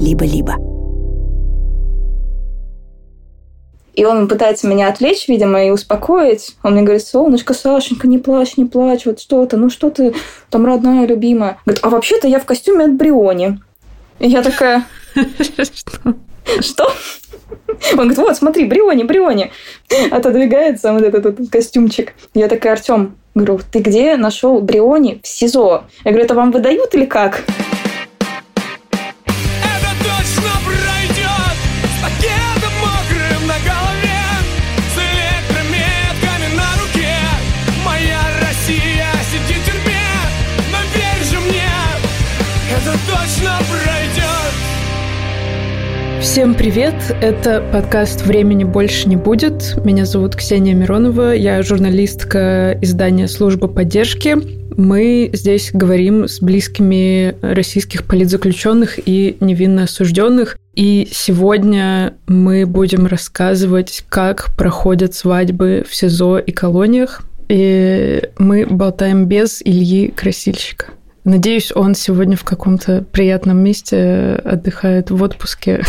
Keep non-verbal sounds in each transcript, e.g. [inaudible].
либо-либо. И он пытается меня отвлечь, видимо, и успокоить. Он мне говорит, солнышко, Сашенька, не плачь, не плачь, вот что то ну что ты там родная, любимая. Говорит, а вообще-то я в костюме от Бриони. И я такая... [laughs] Что? Он говорит, вот, смотри, Бриони, Бриони. Отодвигается вот этот, этот костюмчик. Я такая, Артем, говорю, ты где нашел Бриони в СИЗО? Я говорю, это вам выдают или как? Всем привет! Это подкаст «Времени больше не будет». Меня зовут Ксения Миронова, я журналистка издания «Служба поддержки». Мы здесь говорим с близкими российских политзаключенных и невинно осужденных. И сегодня мы будем рассказывать, как проходят свадьбы в СИЗО и колониях. И мы болтаем без Ильи Красильщика. Надеюсь, он сегодня в каком-то приятном месте отдыхает в отпуске.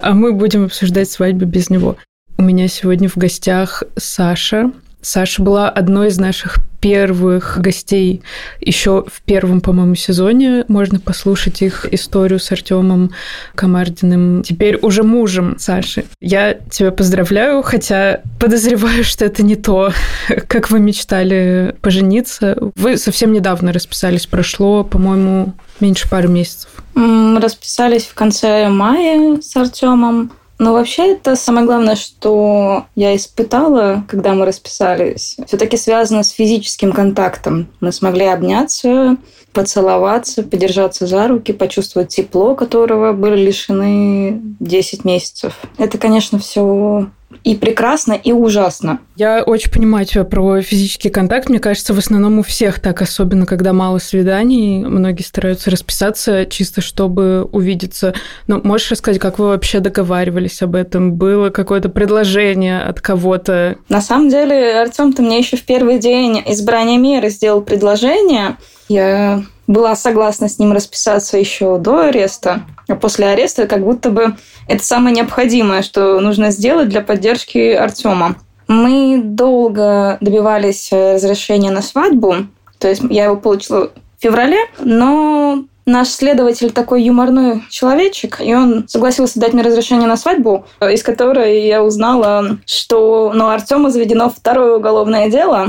А мы будем обсуждать свадьбу без него. У меня сегодня в гостях Саша. Саша была одной из наших первых гостей еще в первом, по-моему, сезоне. Можно послушать их историю с Артемом Комардиным, теперь уже мужем Саши. Я тебя поздравляю, хотя подозреваю, что это не то, [laughs] как вы мечтали пожениться. Вы совсем недавно расписались, прошло, по-моему, меньше пары месяцев. Мы расписались в конце мая с Артемом. Но вообще это самое главное, что я испытала, когда мы расписались, все-таки связано с физическим контактом. Мы смогли обняться, поцеловаться, подержаться за руки, почувствовать тепло, которого были лишены 10 месяцев. Это, конечно, все и прекрасно, и ужасно. Я очень понимаю тебя про физический контакт. Мне кажется, в основном у всех так, особенно когда мало свиданий. Многие стараются расписаться чисто, чтобы увидеться. Но можешь рассказать, как вы вообще договаривались об этом? Было какое-то предложение от кого-то? На самом деле, Артем, ты мне еще в первый день избрания меры сделал предложение. Я была согласна с ним расписаться еще до ареста, а после ареста как будто бы это самое необходимое, что нужно сделать для поддержки Артема. Мы долго добивались разрешения на свадьбу, то есть я его получила в феврале, но наш следователь такой юморной человечек, и он согласился дать мне разрешение на свадьбу, из которой я узнала, что на Артема заведено второе уголовное дело,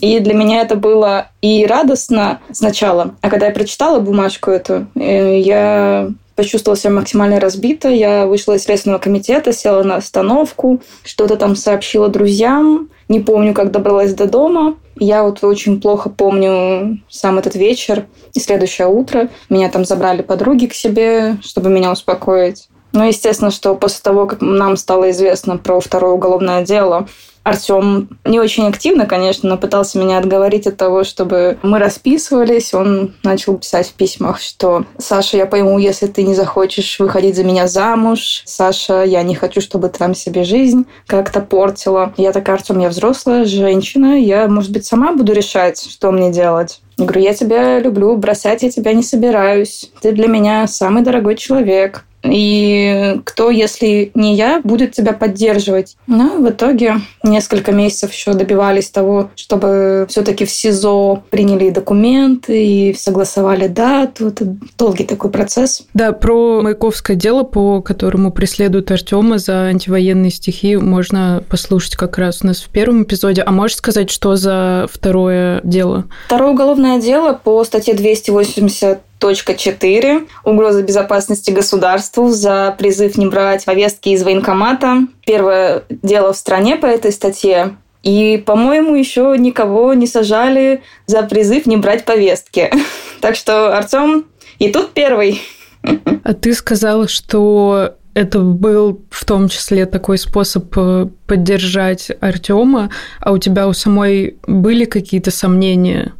и для меня это было и радостно сначала, а когда я прочитала бумажку эту, э, я почувствовала себя максимально разбито. Я вышла из Следственного комитета, села на остановку, что-то там сообщила друзьям. Не помню, как добралась до дома. Я вот очень плохо помню сам этот вечер и следующее утро. Меня там забрали подруги к себе, чтобы меня успокоить. Ну, естественно, что после того, как нам стало известно про второе уголовное дело, Артем не очень активно, конечно, но пытался меня отговорить от того, чтобы мы расписывались. Он начал писать в письмах, что «Саша, я пойму, если ты не захочешь выходить за меня замуж. Саша, я не хочу, чтобы ты там себе жизнь как-то портила». Я такая, Артем, я взрослая женщина, я, может быть, сама буду решать, что мне делать. Я говорю, я тебя люблю, бросать я тебя не собираюсь. Ты для меня самый дорогой человек. И кто, если не я, будет тебя поддерживать? Ну, в итоге несколько месяцев еще добивались того, чтобы все-таки в СИЗО приняли документы и согласовали дату. Это долгий такой процесс. Да, про Маяковское дело, по которому преследуют Артема за антивоенные стихи, можно послушать как раз у нас в первом эпизоде. А можешь сказать, что за второе дело? Второе уголовное дело по статье 280 Точка 4. Угроза безопасности государству за призыв не брать повестки из военкомата. Первое дело в стране по этой статье. И, по-моему, еще никого не сажали за призыв не брать повестки. [laughs] Так что, Артем, и тут первый. [laughs] А ты сказала, что это был в том числе такой способ э, поддержать Артема, а у тебя у самой были какие-то сомнения?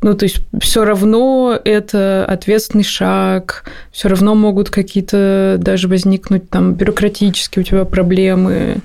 Ну, то есть все равно это ответственный шаг, все равно могут какие-то даже возникнуть там бюрократические у тебя проблемы.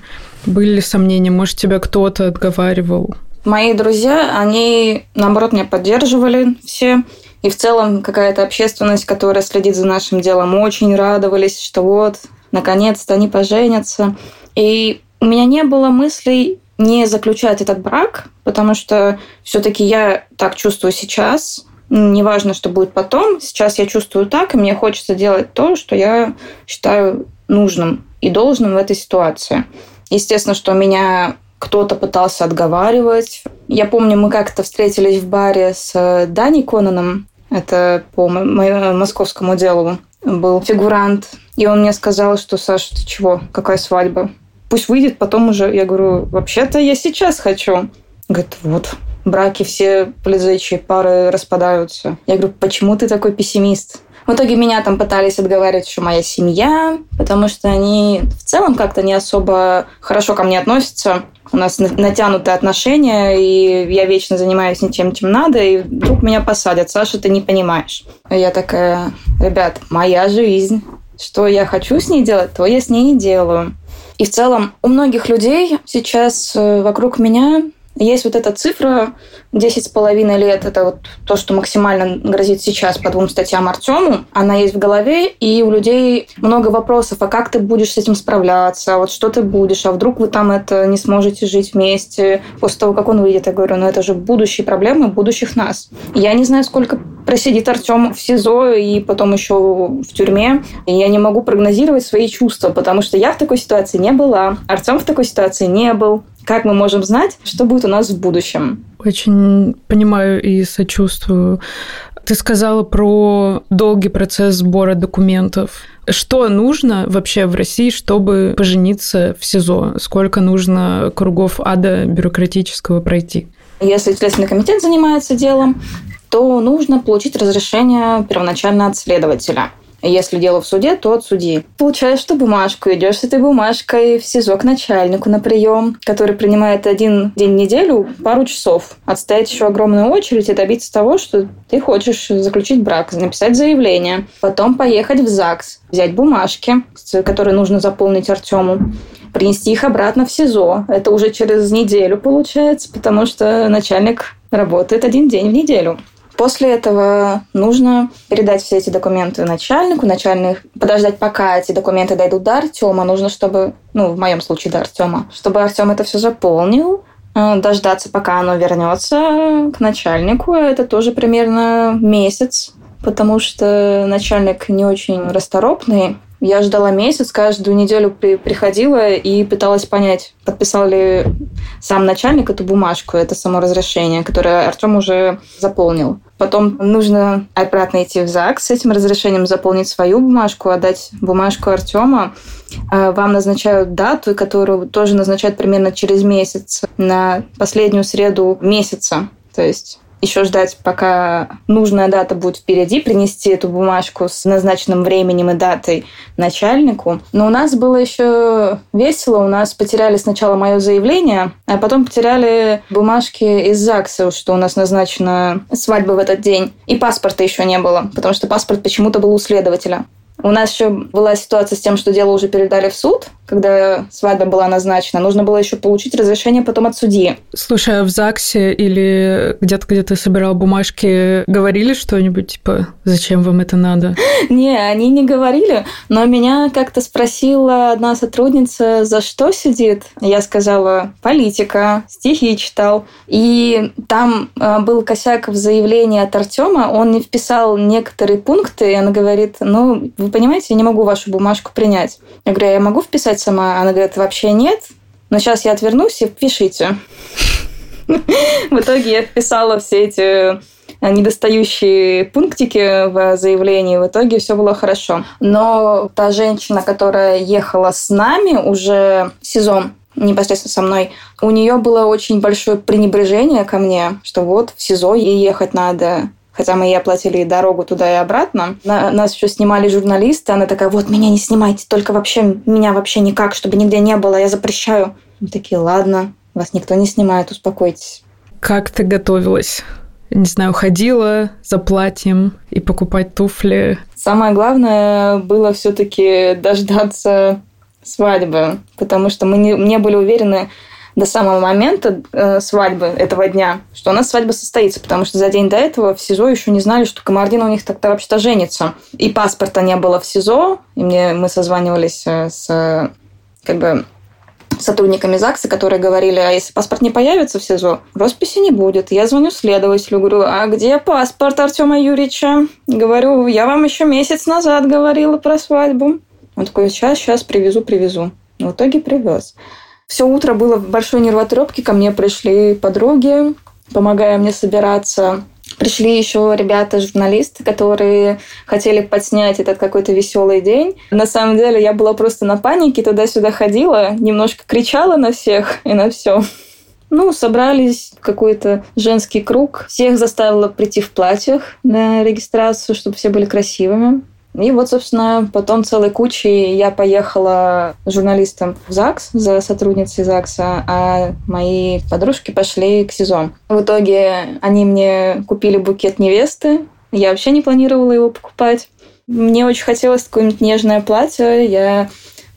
Были ли сомнения? Может, тебя кто-то отговаривал? Мои друзья, они, наоборот, меня поддерживали все. И в целом какая-то общественность, которая следит за нашим делом, очень радовались, что вот, наконец-то они поженятся. И у меня не было мыслей не заключать этот брак, потому что все-таки я так чувствую сейчас, неважно, что будет потом. Сейчас я чувствую так, и мне хочется делать то, что я считаю нужным и должным в этой ситуации. Естественно, что меня кто-то пытался отговаривать. Я помню, мы как-то встретились в баре с э, Дани Конаном, это по московскому делу был фигурант, и он мне сказал, что, Саша, ты чего, какая свадьба? Пусть выйдет, потом уже. Я говорю, вообще-то я сейчас хочу. Говорит, вот, браки все полицейские пары распадаются. Я говорю, почему ты такой пессимист? В итоге меня там пытались отговаривать, что моя семья, потому что они в целом как-то не особо хорошо ко мне относятся. У нас натянутые отношения, и я вечно занимаюсь не тем, чем надо, и вдруг меня посадят. Саша, ты не понимаешь. И я такая, ребят, моя жизнь. Что я хочу с ней делать, то я с ней и делаю. И в целом у многих людей сейчас э, вокруг меня есть вот эта цифра 10 с половиной лет, это вот то, что максимально грозит сейчас по двум статьям Артему. Она есть в голове, и у людей много вопросов, а как ты будешь с этим справляться, а вот что ты будешь, а вдруг вы там это не сможете жить вместе после того, как он выйдет. Я говорю, ну это же будущие проблемы будущих нас. Я не знаю, сколько просидит Артем в СИЗО и потом еще в тюрьме. И я не могу прогнозировать свои чувства, потому что я в такой ситуации не была, Артем в такой ситуации не был. Как мы можем знать, что будет у нас в будущем? Очень понимаю и сочувствую. Ты сказала про долгий процесс сбора документов. Что нужно вообще в России, чтобы пожениться в СИЗО? Сколько нужно кругов ада бюрократического пройти? Если Следственный комитет занимается делом, то нужно получить разрешение первоначально от следователя – если дело в суде, то от судьи. Получаешь что бумажку, идешь с этой бумажкой в СИЗО к начальнику на прием, который принимает один день в неделю, пару часов. Отстоять еще огромную очередь и добиться того, что ты хочешь заключить брак, написать заявление. Потом поехать в ЗАГС, взять бумажки, которые нужно заполнить Артему принести их обратно в СИЗО. Это уже через неделю получается, потому что начальник работает один день в неделю. После этого нужно передать все эти документы начальнику, начальник подождать, пока эти документы дойдут до Артема. Нужно, чтобы, ну, в моем случае до Артема, чтобы Артем это все заполнил, э, дождаться, пока оно вернется к начальнику. Это тоже примерно месяц, потому что начальник не очень расторопный. Я ждала месяц, каждую неделю при, приходила и пыталась понять, подписал ли сам начальник эту бумажку, это само разрешение, которое Артем уже заполнил. Потом нужно обратно идти в ЗАГС с этим разрешением, заполнить свою бумажку, отдать бумажку Артема. А, вам назначают дату, которую тоже назначают примерно через месяц, на последнюю среду месяца. То есть еще ждать, пока нужная дата будет впереди, принести эту бумажку с назначенным временем и датой начальнику. Но у нас было еще весело. У нас потеряли сначала мое заявление, а потом потеряли бумажки из ЗАГСа, что у нас назначена свадьба в этот день. И паспорта еще не было, потому что паспорт почему-то был у следователя. У нас еще была ситуация с тем, что дело уже передали в суд, когда свадьба была назначена. Нужно было еще получить разрешение потом от судьи. Слушай, а в ЗАГСе или где-то, где ты собирал бумажки, говорили что-нибудь, типа, зачем вам это надо? [laughs] Не, они не говорили, но меня как-то спросила одна сотрудница, за что сидит. Я сказала, политика, стихи читал. И там э, был косяк в заявлении от Артема, он не вписал некоторые пункты, и она говорит, ну, вы понимаете, я не могу вашу бумажку принять. Я говорю, «А я могу вписать сама? Она говорит, вообще нет, но сейчас я отвернусь и пишите. [laughs] В итоге я вписала все эти э, недостающие пунктики в заявлении. В итоге все было хорошо. Но та женщина, которая ехала с нами уже сезон, непосредственно со мной, у нее было очень большое пренебрежение ко мне, что вот в СИЗО ей ехать надо, хотя мы ей оплатили дорогу туда и обратно. На, нас еще снимали журналисты, она такая, вот, меня не снимайте, только вообще, меня вообще никак, чтобы нигде не было, я запрещаю. Мы такие, ладно, вас никто не снимает, успокойтесь. Как ты готовилась? Не знаю, ходила за платьем и покупать туфли. Самое главное было все-таки дождаться свадьбы, потому что мы не, не были уверены, до самого момента э, свадьбы этого дня, что у нас свадьба состоится, потому что за день до этого в СИЗО еще не знали, что Камардина у них тогда вообще-то женится. И паспорта не было в СИЗО, и мне, мы созванивались э, с как бы сотрудниками ЗАГСа, которые говорили, а если паспорт не появится в СИЗО, росписи не будет. Я звоню следователю, говорю, а где паспорт Артема Юрьевича? Говорю, я вам еще месяц назад говорила про свадьбу. Он такой, сейчас, сейчас привезу, привезу. В итоге привез. Все утро было в большой нервотрепке, ко мне пришли подруги, помогая мне собираться. Пришли еще ребята, журналисты, которые хотели подснять этот какой-то веселый день. На самом деле я была просто на панике, туда-сюда ходила, немножко кричала на всех и на все. Ну, собрались какой-то женский круг. Всех заставила прийти в платьях на регистрацию, чтобы все были красивыми. И вот, собственно, потом целой кучей я поехала журналистом в ЗАГС, за сотрудницей ЗАГСа, а мои подружки пошли к СИЗО. В итоге они мне купили букет невесты. Я вообще не планировала его покупать. Мне очень хотелось какое-нибудь нежное платье. Я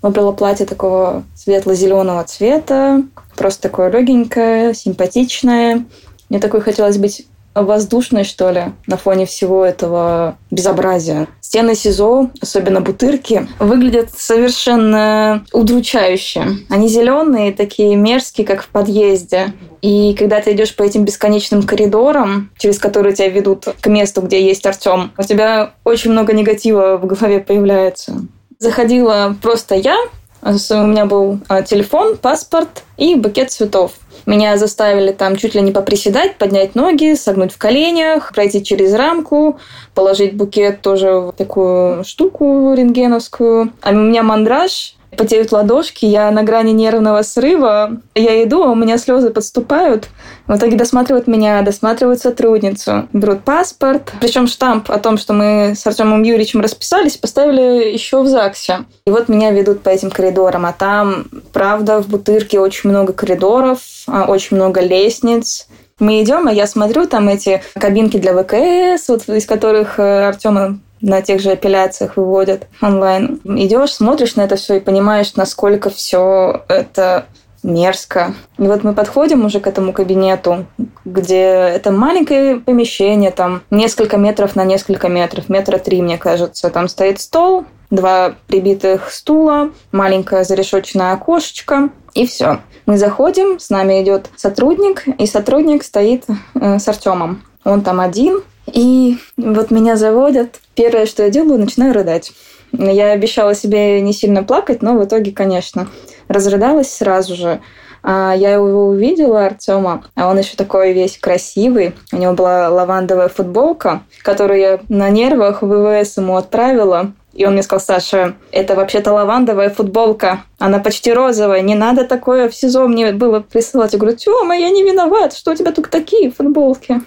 выбрала платье такого светло-зеленого цвета, просто такое легенькое, симпатичное. Мне такой хотелось быть воздушной, что ли, на фоне всего этого безобразия. Стены СИЗО, особенно бутырки, выглядят совершенно удручающе. Они зеленые, такие мерзкие, как в подъезде. И когда ты идешь по этим бесконечным коридорам, через которые тебя ведут к месту, где есть Артем, у тебя очень много негатива в голове появляется. Заходила просто я, у меня был а, телефон, паспорт и букет цветов. Меня заставили там чуть ли не поприседать, поднять ноги, согнуть в коленях, пройти через рамку, положить букет тоже в такую штуку рентгеновскую. А у меня мандраж, потеют ладошки, я на грани нервного срыва. Я иду, а у меня слезы подступают. В итоге досматривают меня, досматривают сотрудницу, берут паспорт. Причем штамп о том, что мы с Артемом Юрьевичем расписались, поставили еще в ЗАГСе. И вот меня ведут по этим коридорам. А там, правда, в Бутырке очень много коридоров, а, очень много лестниц. Мы идем, а я смотрю, там эти кабинки для ВКС, вот из которых э, Артема на тех же апелляциях выводят онлайн. Идешь, смотришь на это все и понимаешь, насколько все это мерзко. И вот мы подходим уже к этому кабинету, где это маленькое помещение, там несколько метров на несколько метров, метра три, мне кажется. Там стоит стол, два прибитых стула, маленькое зарешочное окошечко, и все. Мы заходим, с нами идет сотрудник, и сотрудник стоит э, с Артемом. Он там один, и вот меня заводят. Первое, что я делаю, начинаю рыдать. Я обещала себе не сильно плакать, но в итоге, конечно, разрыдалась сразу же. А я его увидела, Артема, а он еще такой весь красивый. У него была лавандовая футболка, которую я на нервах в ВВС ему отправила. И он мне сказал, Саша, это вообще-то лавандовая футболка. Она почти розовая. Не надо такое в СИЗО мне было присылать. Я говорю, Тёма, я не виноват. Что у тебя тут такие футболки?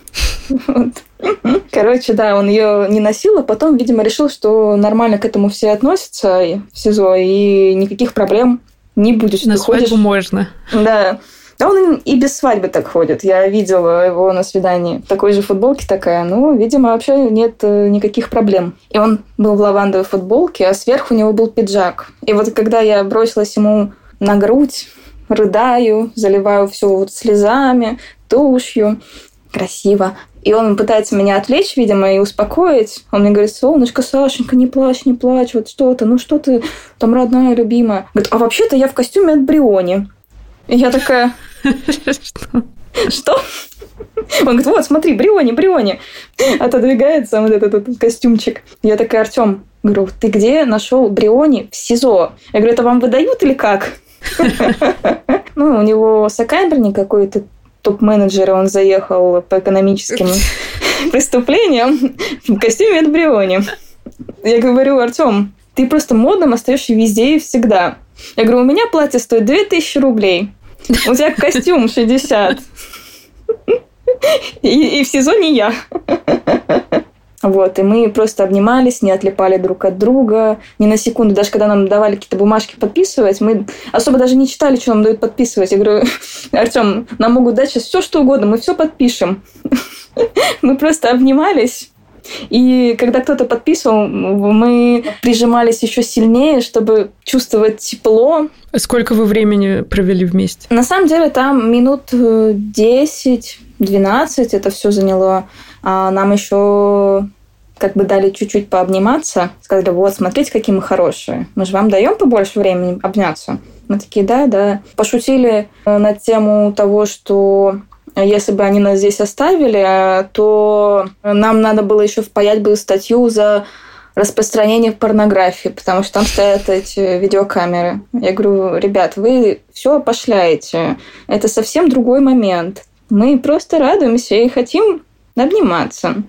[laughs] Короче, да, он ее не носил, а потом, видимо, решил, что нормально к этому все относятся в СИЗО, и никаких проблем не будет. На свадьбу ходишь... можно. Да. Да он и без свадьбы так ходит. Я видела его на свидании. В такой же футболке такая. Ну, видимо, вообще нет э, никаких проблем. И он был в лавандовой футболке, а сверху у него был пиджак. И вот когда я бросилась ему на грудь, рыдаю, заливаю все вот слезами, тушью, красиво. И он пытается меня отвлечь, видимо, и успокоить. Он мне говорит, солнышко, Сашенька, не плачь, не плачь, вот что-то, ну что ты там родная, любимая. Говорит, а вообще-то я в костюме от Бриони. И я такая... Что? [laughs] Что? Он говорит, вот, смотри, Бриони, Бриони. Отодвигается вот этот, этот костюмчик. Я такая, Артем, говорю, ты где нашел Бриони в СИЗО? Я говорю, это вам выдают или как? [laughs] Ну, у него сокамерник какой-то топ-менеджер, он заехал по экономическим [laughs] преступлениям в костюме от Бриони. Я говорю, Артем, ты просто модным остаешься везде и всегда. Я говорю, у меня платье стоит 2000 рублей. У тебя костюм 60. [laughs] И, и в сезоне я. Вот, и мы просто обнимались, не отлипали друг от друга, ни на секунду. Даже когда нам давали какие-то бумажки подписывать, мы особо даже не читали, что нам дают подписывать. Я говорю, [laughs] Артем, нам могут дать сейчас все, что угодно, мы все подпишем. [laughs] Мы просто обнимались И когда кто-то подписывал, мы прижимались еще сильнее, чтобы чувствовать тепло. Сколько вы времени провели вместе? На самом деле там минут 10 12 это все заняло. А нам еще как бы дали чуть-чуть пообниматься. Сказали, вот, смотрите, какие мы хорошие. Мы же вам даем побольше времени обняться. Мы такие, да, да. Пошутили э, на тему того, что если бы они нас здесь оставили, э, то нам надо было еще впаять бы статью за распространение порнографии, потому что там стоят эти видеокамеры. Я говорю, ребят, вы все пошляете. Это совсем другой момент. Мы просто радуемся и хотим обниматься.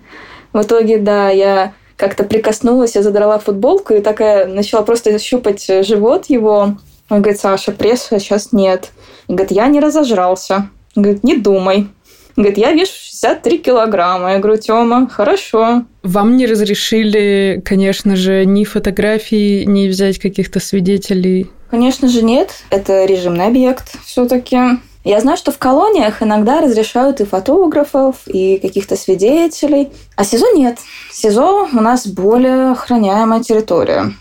В итоге, да, я как-то прикоснулась, я задрала футболку и такая начала просто щупать живот его. Он говорит, Саша, пресса сейчас нет. И говорит, я не разожрался. Он говорит, не думай. Он говорит, я вешу 63 килограмма. Я говорю, Тёма, хорошо. Вам не разрешили, конечно же, ни фотографии, ни взять каких-то свидетелей? Конечно же, нет. Это режимный объект все таки я знаю, что в колониях иногда разрешают и фотографов, и каких-то свидетелей. А СИЗО нет. СИЗО у нас более охраняемая территория.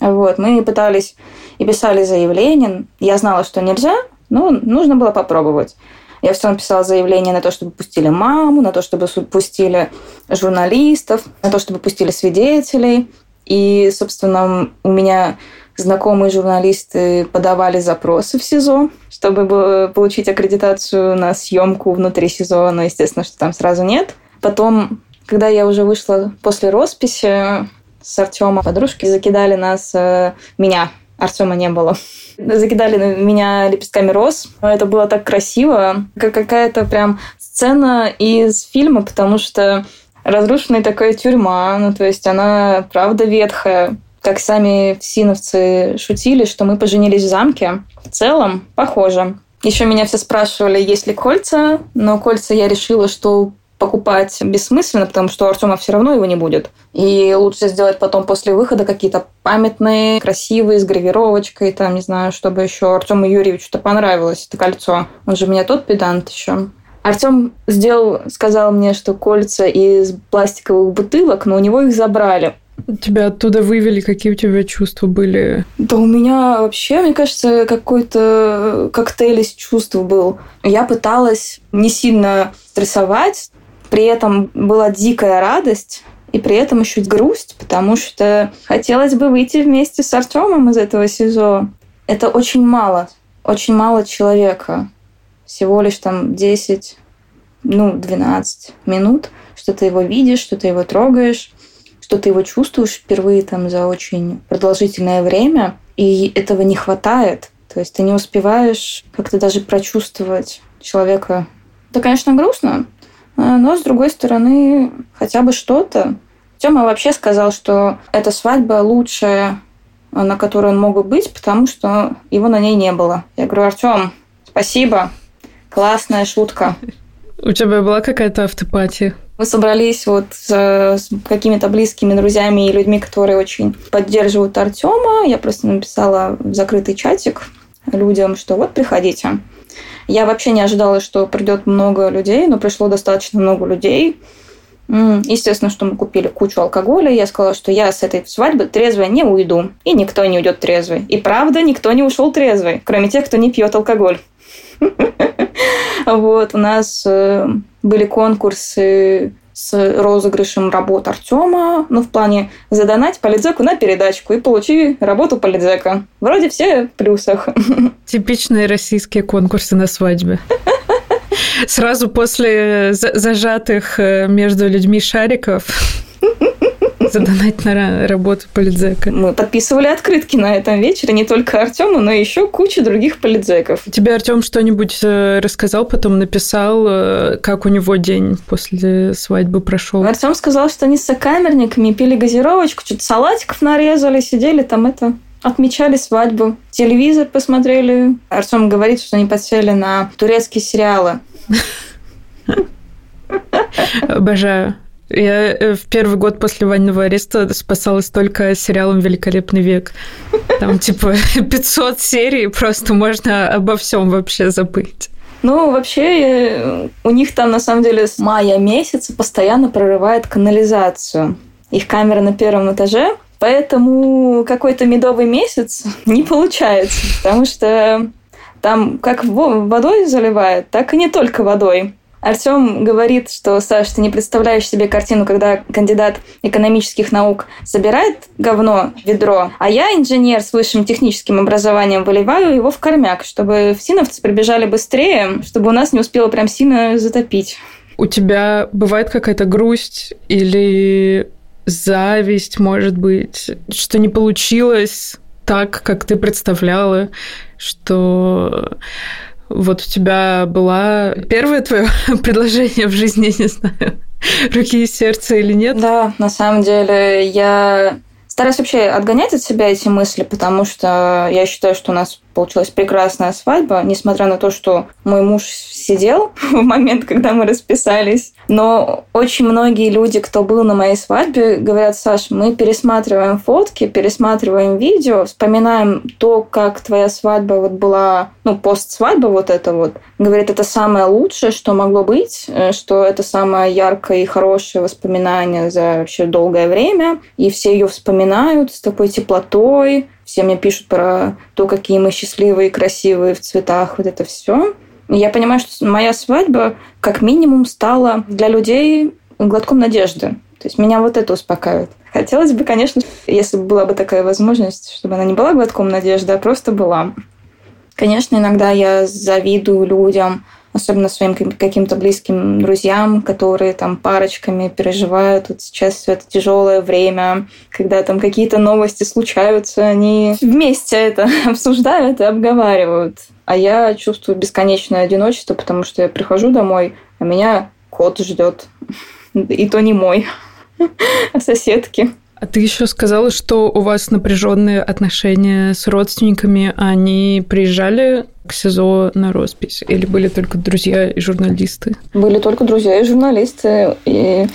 Вот, мы пытались и писали заявление. Я знала, что нельзя, но нужно было попробовать. Я все равно писала заявление на то, чтобы пустили маму, на то, чтобы пустили журналистов, на то, чтобы пустили свидетелей. И, собственно, у меня знакомые журналисты подавали запросы в СИЗО, чтобы получить аккредитацию на съемку внутри СИЗО, но, естественно, что там сразу нет. Потом, когда я уже вышла после росписи с Артемом, подружки закидали нас, э, меня, Артема не было, закидали меня лепестками роз. Это было так красиво, как какая-то прям сцена из фильма, потому что разрушенная такая тюрьма, ну, то есть она, правда, ветхая, как сами всиновцы шутили, что мы поженились в замке. В целом, похоже. Еще меня все спрашивали, есть ли кольца, но кольца я решила, что покупать бессмысленно, потому что у Артема все равно его не будет. И лучше сделать потом после выхода какие-то памятные, красивые, с гравировочкой, там, не знаю, чтобы еще Артему Юрьевичу-то понравилось это кольцо. Он же у меня тот педант еще. Артем сделал, сказал мне, что кольца из пластиковых бутылок, но у него их забрали. Тебя оттуда вывели, какие у тебя чувства были? Да у меня вообще, мне кажется, какой-то коктейль из чувств был. Я пыталась не сильно стрессовать, при этом была дикая радость, и при этом еще грусть, потому что хотелось бы выйти вместе с Артемом из этого СИЗО. Это очень мало, очень мало человека. Всего лишь там 10, ну, 12 минут, что ты его видишь, что ты его трогаешь что ты его чувствуешь впервые там за очень продолжительное время, и этого не хватает. То есть ты не успеваешь как-то даже прочувствовать человека. Это, конечно, грустно, а, но, с другой стороны, хотя бы что-то. Тёма вообще сказал, что эта свадьба лучшая, на которой он мог бы быть, потому что его на ней не было. Я говорю, Артем, спасибо, классная шутка. У тебя была какая-то автопатия? Мы собрались вот с, какими-то близкими друзьями и людьми, которые очень поддерживают Артема. Я просто написала в закрытый чатик людям, что вот приходите. Я вообще не ожидала, что придет много людей, но пришло достаточно много людей. Естественно, что мы купили кучу алкоголя. Я сказала, что я с этой свадьбы трезвой не уйду. И никто не уйдет трезвый. И правда, никто не ушел трезвый, кроме тех, кто не пьет алкоголь. [laughs] Вот, у нас э, были конкурсы с розыгрышем работ Артема, ну, в плане задонать политзеку на передачку и получи работу политзека. Вроде все в плюсах. [laughs] Типичные российские конкурсы на свадьбе. [laughs] Сразу после зажатых э, между людьми шариков [laughs] [laughs] задонать на работу политзека. Мы подписывали открытки на этом вечере не только Артему, но еще куча других политзеков. Тебе Артем что-нибудь э, рассказал, потом написал, э, как у него день после свадьбы прошел? Артем сказал, что они с сокамерниками пили газировочку, что-то салатиков нарезали, сидели там это отмечали свадьбу, телевизор посмотрели. Артем говорит, что они подсели на турецкие сериалы. Обожаю. Я э, в первый год после военного ареста спасалась только сериалом «Великолепный век». Там типа [laughs] 500 серий, просто можно обо всем вообще забыть. Ну, вообще, э, у них там, на самом деле, с мая месяца постоянно прорывает канализацию. Их камера на первом этаже, поэтому какой-то медовый месяц [laughs] не получается, потому что там как водой заливает, так и не только водой. Артем говорит, что, Саш, ты не представляешь себе картину, когда кандидат экономических наук собирает говно ведро, а я, инженер с высшим техническим образованием, выливаю его в кормяк, чтобы всиновцы прибежали быстрее, чтобы у нас не успело прям сильно затопить. У тебя бывает какая-то грусть или зависть, может быть, что не получилось так, как ты представляла, что вот у тебя была первое твое [laughs] предложение в жизни, не знаю, руки и сердце или нет? Да, на самом деле я стараюсь вообще отгонять от себя эти мысли, потому что я считаю, что у нас получилась прекрасная свадьба, несмотря на то, что мой муж сидел [laughs] в момент, когда мы расписались. Но очень многие люди, кто был на моей свадьбе, говорят, Саш, мы пересматриваем фотки, пересматриваем видео, вспоминаем то, как твоя свадьба вот была, ну, пост-свадьба вот это вот. Говорит, это самое лучшее, что могло быть, э, что это самое яркое и хорошее воспоминание за вообще долгое время. И все ее вспоминают с такой теплотой, все мне пишут про то, какие мы счастливые, красивые в цветах, вот это все. Я понимаю, что моя свадьба как минимум стала для людей глотком надежды. То есть меня вот это успокаивает. Хотелось бы, конечно, если бы была бы такая возможность, чтобы она не была глотком надежды, а просто была. Конечно, иногда я завидую людям, особенно своим каким-то близким друзьям, которые там парочками переживают вот сейчас все это тяжелое время, когда там какие-то новости случаются, они вместе это [laughs] обсуждают и обговаривают. А я чувствую бесконечное одиночество, потому что я прихожу домой, а меня кот ждет. [laughs] И то не мой, [laughs] а соседки. А ты еще сказала, что у вас напряженные отношения с родственниками. Они приезжали к СИЗО на роспись? Или были только друзья и журналисты? Были только друзья и журналисты. И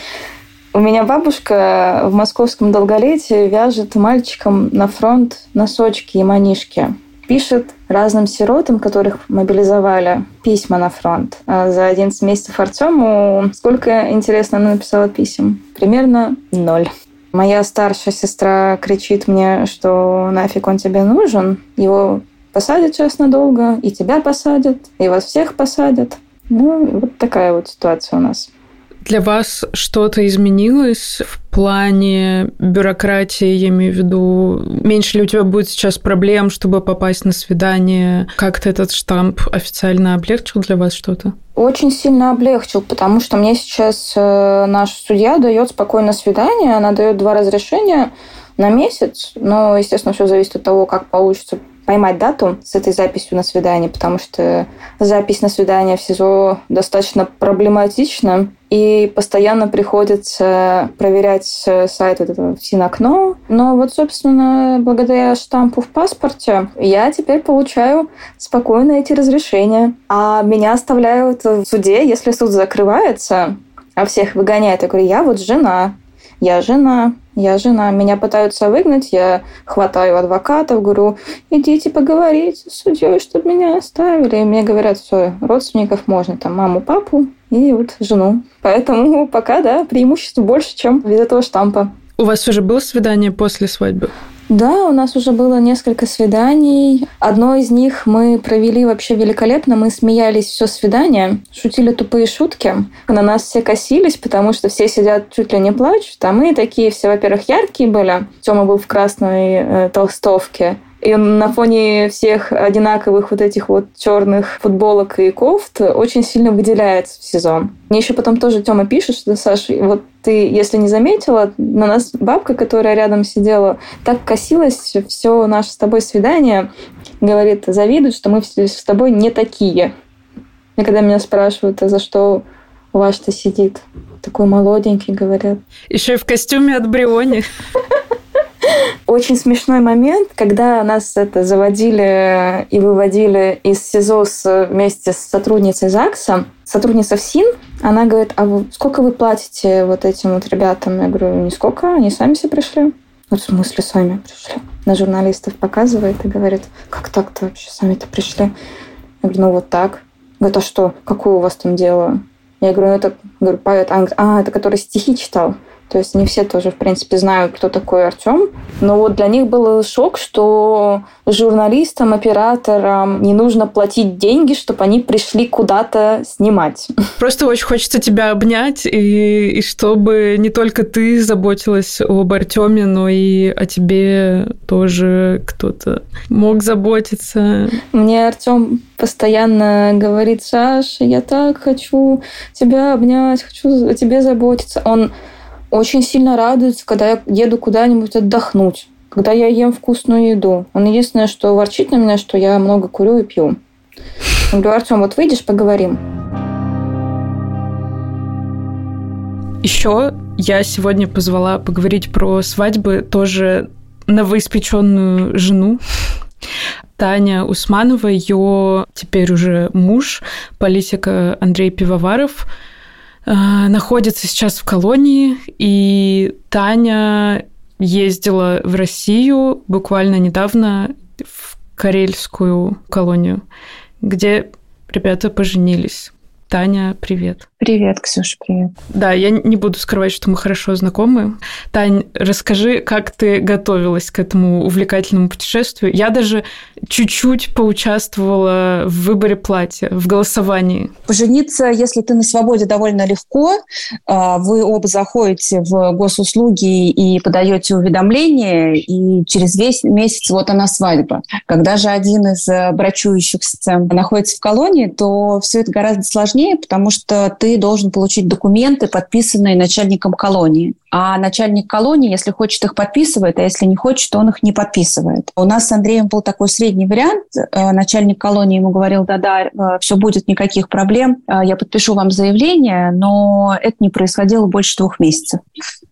у меня бабушка в московском долголетии вяжет мальчикам на фронт носочки и манишки. Пишет разным сиротам, которых мобилизовали, письма на фронт. А за 11 месяцев Артему сколько, интересно, она написала писем? Примерно ноль. Моя старшая сестра кричит мне, что нафиг он тебе нужен. Его посадят сейчас надолго, и тебя посадят, и вас всех посадят. Ну, вот такая вот ситуация у нас. Для вас что-то изменилось в плане бюрократии, я имею в виду, меньше ли у тебя будет сейчас проблем, чтобы попасть на свидание? Как-то этот штамп официально облегчил для вас что-то? Очень сильно облегчил, потому что мне сейчас э, наш судья дает спокойное свидание, она дает два разрешения на месяц, но, естественно, все зависит от того, как получится поймать дату с этой записью на свидание, потому что запись на свидание в СИЗО достаточно проблематична, и постоянно приходится проверять сайт этого Синокно. Но вот, собственно, благодаря штампу в паспорте я теперь получаю спокойно эти разрешения. А меня оставляют в суде, если суд закрывается, а всех выгоняют. Я говорю, я вот жена, я жена, я жена. Меня пытаются выгнать, я хватаю адвокатов, говорю, идите поговорить с судьей, чтобы меня оставили. И мне говорят, все, родственников можно, там, маму, папу и вот жену. Поэтому пока, да, преимуществ больше, чем без этого штампа. У вас уже было свидание после свадьбы? Да, у нас уже было несколько свиданий. Одно из них мы провели вообще великолепно. Мы смеялись все свидание, шутили тупые шутки. На нас все косились, потому что все сидят чуть ли не плачут. А мы такие все, во-первых, яркие были. Тёма был в красной э, толстовке. И он на фоне всех одинаковых вот этих вот черных футболок и кофт очень сильно выделяется в сезон. Мне еще потом тоже Тёма пишет, что, Саша, вот ты, если не заметила, на нас бабка, которая рядом сидела, так косилась все наше с тобой свидание, говорит, завидует, что мы с тобой не такие. И когда меня спрашивают, а за что у вас-то сидит такой молоденький, говорят. Еще и в костюме от Бриони. [laughs] Очень смешной момент, когда нас это заводили и выводили из СИЗО вместе с сотрудницей ЗАГСа. Сотрудница ФСИН, она говорит, а вы, сколько вы платите вот этим вот ребятам? Я говорю, нисколько, они сами все пришли. Вот в смысле сами пришли? На журналистов показывает и говорит, как так-то вообще сами-то пришли? Я говорю, ну вот так. Говорит, а что, какое у вас там дело? Я говорю, ну это говорю, поэт. Говорит, а, это который стихи читал. То есть не все тоже, в принципе, знают, кто такой Артем. Но вот для них был шок, что журналистам, операторам не нужно платить деньги, чтобы они пришли куда-то снимать. Просто очень хочется тебя обнять, и, и чтобы не только ты заботилась об Артеме, но и о тебе тоже кто-то мог заботиться. Мне Артем постоянно говорит, Саша, я так хочу тебя обнять, хочу о тебе заботиться. Он очень сильно радуется, когда я еду куда-нибудь отдохнуть, когда я ем вкусную еду. Он единственное, что ворчит на меня, что я много курю и пью. Я говорю, Артем, вот выйдешь, поговорим. Еще я сегодня позвала поговорить про свадьбы тоже новоиспеченную жену. Таня Усманова, ее теперь уже муж, политика Андрей Пивоваров – находится сейчас в колонии, и Таня ездила в Россию буквально недавно в Карельскую колонию, где ребята поженились. Таня, привет. Привет, Ксюша, привет. Да, я не буду скрывать, что мы хорошо знакомы. Тань, расскажи, как ты готовилась к этому увлекательному путешествию. Я даже чуть-чуть поучаствовала в выборе платья, в голосовании. Пожениться, если ты на свободе, довольно легко. А, вы оба заходите в госуслуги и подаете уведомление, и через весь месяц вот она свадьба. Когда же один из брачующихся находится в колонии, то все это гораздо сложнее, потому что ты должен получить документы, подписанные начальником колонии. А начальник колонии, если хочет, их подписывает, а если не хочет, то он их не подписывает. У нас с Андреем был такой средний вариант. Э, начальник колонии ему говорил, да-да, э, все будет, никаких проблем, э, я подпишу вам заявление, но это не происходило больше двух месяцев.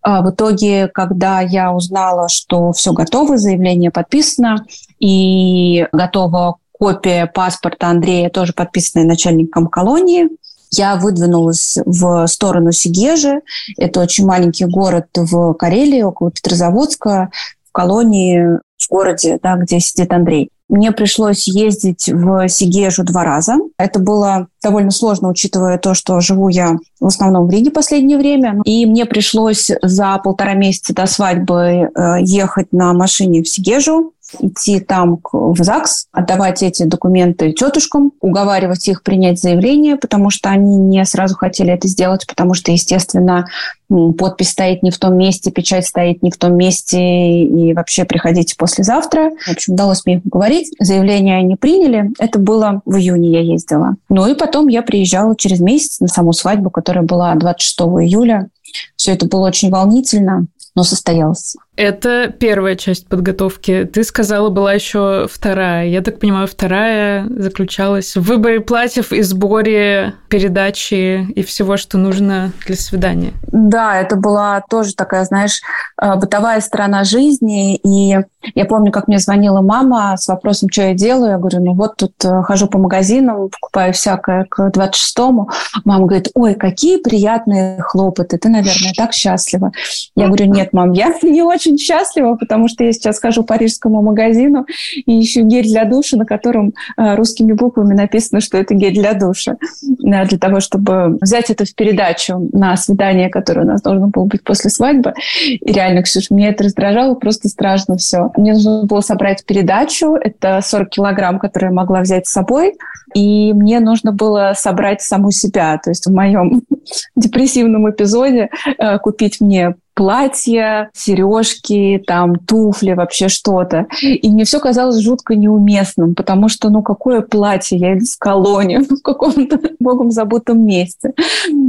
А в итоге, когда я узнала, что все готово, заявление подписано, и готова копия паспорта Андрея, тоже подписанная начальником колонии, я выдвинулась в сторону Сигежи. Это очень маленький город в Карелии, около Петрозаводска, в колонии, в городе, да, где сидит Андрей. Мне пришлось ездить в Сигежу два раза. Это было довольно сложно, учитывая то, что живу я в основном в Риге последнее время. И мне пришлось за полтора месяца до свадьбы э, ехать на машине в Сигежу, идти там в ЗАГС, отдавать эти документы тетушкам, уговаривать их принять заявление, потому что они не сразу хотели это сделать, потому что, естественно, подпись стоит не в том месте, печать стоит не в том месте, и вообще приходите послезавтра. В общем, удалось мне их уговорить. Заявление они приняли. Это было в июне я ездила. Ну и потом я приезжала через месяц на саму свадьбу, которая была 26 июля. Все это было очень волнительно, но состоялось. Это первая часть подготовки. Ты сказала, была еще вторая. Я так понимаю, вторая заключалась в выборе платьев и сборе передачи и всего, что нужно для свидания. Да, это была тоже такая, знаешь, э, бытовая сторона жизни. И я помню, как мне звонила мама с вопросом, что я делаю. Я говорю, ну вот тут э, хожу по магазинам, покупаю всякое к 26-му. Мама говорит, ой, какие приятные хлопоты, ты, наверное, так счастлива. Я говорю, нет, мам, я [laughs] не очень очень счастлива, потому что я сейчас хожу по парижскому магазину и ищу гель для душа, на котором э, русскими буквами написано, что это гель для душа. Для того, чтобы взять это в передачу на свидание, которое у нас должно было быть после свадьбы. И реально, Ксюша, мне это раздражало просто страшно все. Мне нужно было собрать передачу. Это 40 килограмм, которые я могла взять с собой. И мне нужно было собрать саму себя. То есть в моем [laughs] депрессивном эпизоде э, купить мне платья, сережки, там, туфли, вообще что-то. И мне все казалось жутко неуместным, потому что, ну, какое платье? Я иду в колонию [laughs] в каком-то богом забытом месте.